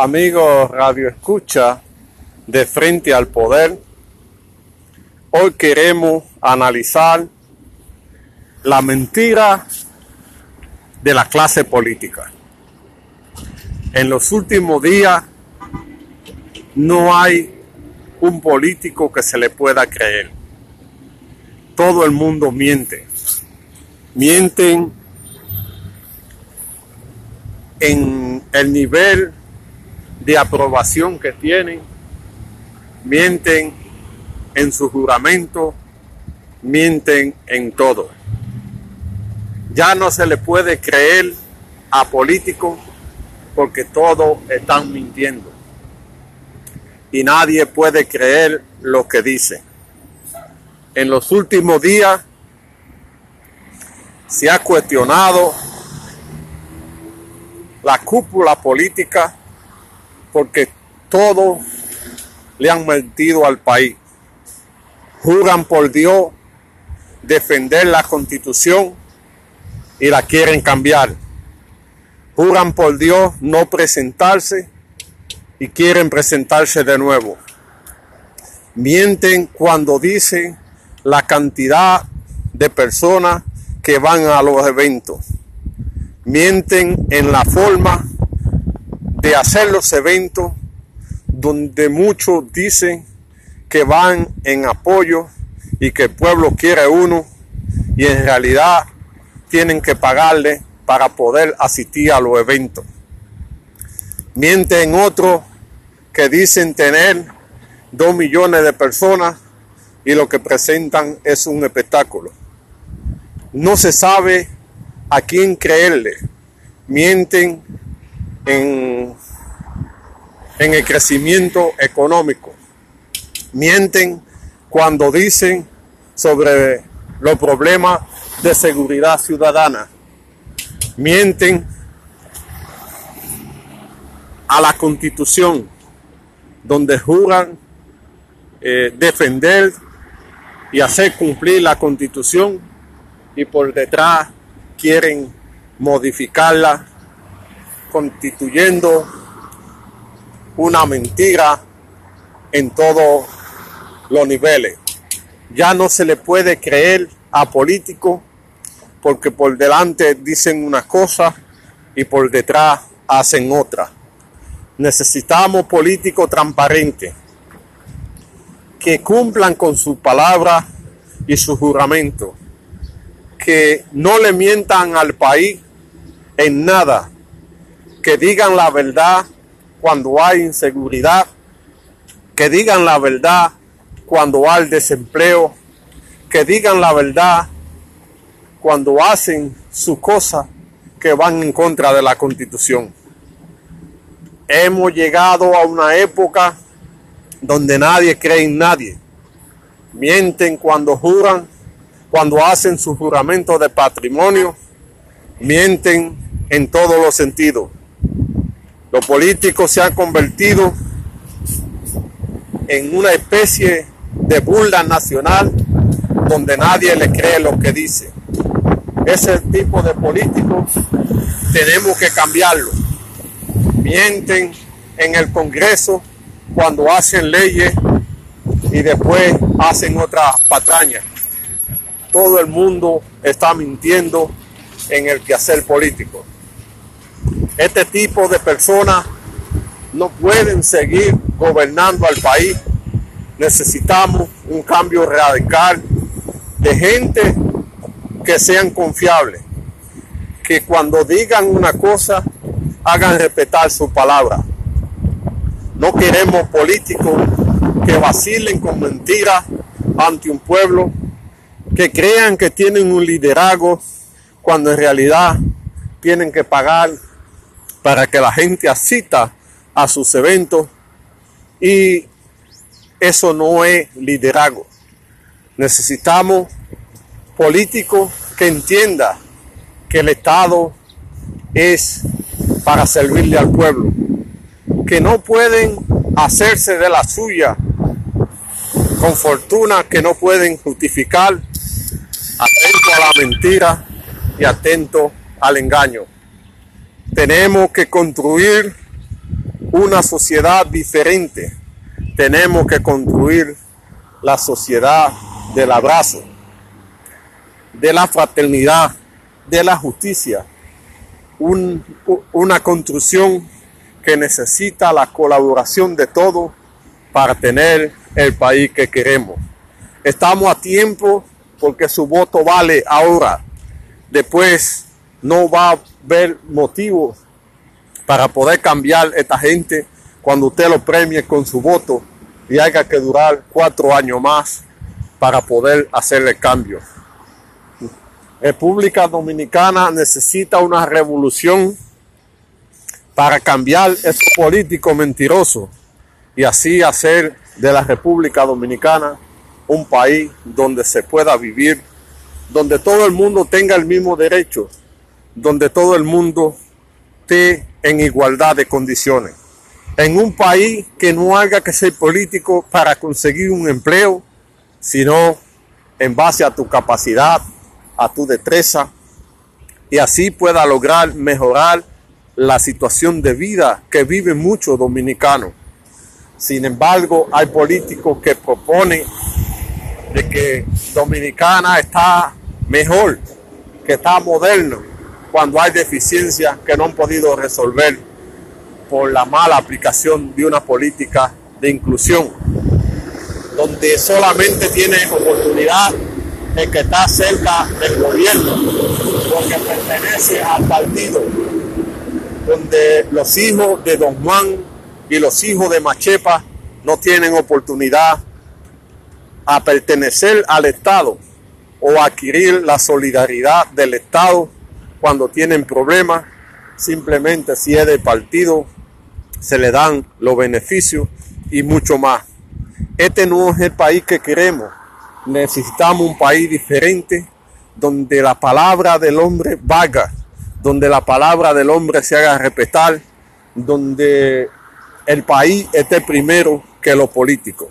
Amigos Radio Escucha de Frente al Poder, hoy queremos analizar la mentira de la clase política. En los últimos días no hay un político que se le pueda creer. Todo el mundo miente. Mienten en el nivel de aprobación que tienen, mienten en su juramento, mienten en todo. Ya no se le puede creer a políticos porque todos están mintiendo. Y nadie puede creer lo que dicen. En los últimos días se ha cuestionado la cúpula política porque todos le han mentido al país. Juran por Dios defender la constitución y la quieren cambiar. Juran por Dios no presentarse y quieren presentarse de nuevo. Mienten cuando dicen la cantidad de personas que van a los eventos. Mienten en la forma de hacer los eventos donde muchos dicen que van en apoyo y que el pueblo quiere uno y en realidad tienen que pagarle para poder asistir a los eventos. Mienten otros que dicen tener dos millones de personas y lo que presentan es un espectáculo. No se sabe a quién creerle. Mienten en, el crecimiento económico. Mienten cuando dicen sobre los problemas de seguridad ciudadana. Mienten a la constitución, donde juran eh, defender y hacer cumplir la constitución y por detrás quieren modificarla constituyendo una mentira en todos los niveles. Ya no se le puede creer a políticos porque por delante dicen una cosa y por detrás hacen otra. Necesitamos políticos transparentes que cumplan con su palabra y su juramento, que no le mientan al país en nada, que digan la verdad cuando hay inseguridad, que digan la verdad cuando hay desempleo, que digan la verdad cuando hacen sus cosas que van en contra de la constitución. Hemos llegado a una época donde nadie cree en nadie. Mienten cuando juran, cuando hacen su juramento de patrimonio, mienten en todos los sentidos. Los políticos se han convertido en una especie de burla nacional donde nadie le cree lo que dice. Ese tipo de políticos tenemos que cambiarlo. Mienten en el Congreso cuando hacen leyes y después hacen otra patraña. Todo el mundo está mintiendo en el quehacer político. Este tipo de personas no pueden seguir gobernando al país. Necesitamos un cambio radical de gente que sean confiables, que cuando digan una cosa hagan respetar su palabra. No queremos políticos que vacilen con mentiras ante un pueblo, que crean que tienen un liderazgo cuando en realidad tienen que pagar para que la gente asista a sus eventos y eso no es liderazgo. Necesitamos políticos que entiendan que el Estado es para servirle al pueblo, que no pueden hacerse de la suya con fortuna, que no pueden justificar, atento a la mentira y atento al engaño. Tenemos que construir una sociedad diferente. Tenemos que construir la sociedad del abrazo, de la fraternidad, de la justicia. una construcción que necesita la colaboración de todos para tener el país que queremos. Estamos a tiempo porque su voto vale ahora. Después no va a haber motivo para poder cambiar esta gente cuando usted lo premie con su voto y haya que durar cuatro años más para poder hacerle cambio. República Dominicana necesita una revolución para cambiar esos políticos mentirosos y así hacer de la República Dominicana un país donde se pueda vivir, donde todo el mundo tenga el mismo derecho, donde todo el mundo esté en igualdad de condiciones. En un país que no haga que ser político para conseguir un empleo, sino en base a tu capacidad, a tu destreza, y así pueda lograr mejorar la situación de vida que viven muchos dominicanos. Sin embargo, hay políticos que proponen de que Dominicana está mejor, que está moderno, cuando hay deficiencias que no han podido resolver por la mala aplicación de una política de inclusión, donde solamente tiene oportunidad el que está cerca del gobierno, porque pertenece al partido, donde los hijos de Don Juan y los hijos de Machepa no tienen oportunidad a pertenecer al Estado o adquirir la solidaridad del Estado cuando tienen problemas, simplemente si es de partido, se le dan los beneficios y mucho más. Este no es el país que queremos. Necesitamos un país diferente donde la palabra del hombre vaga, donde la palabra del hombre se haga respetar, donde el país esté primero que lo político.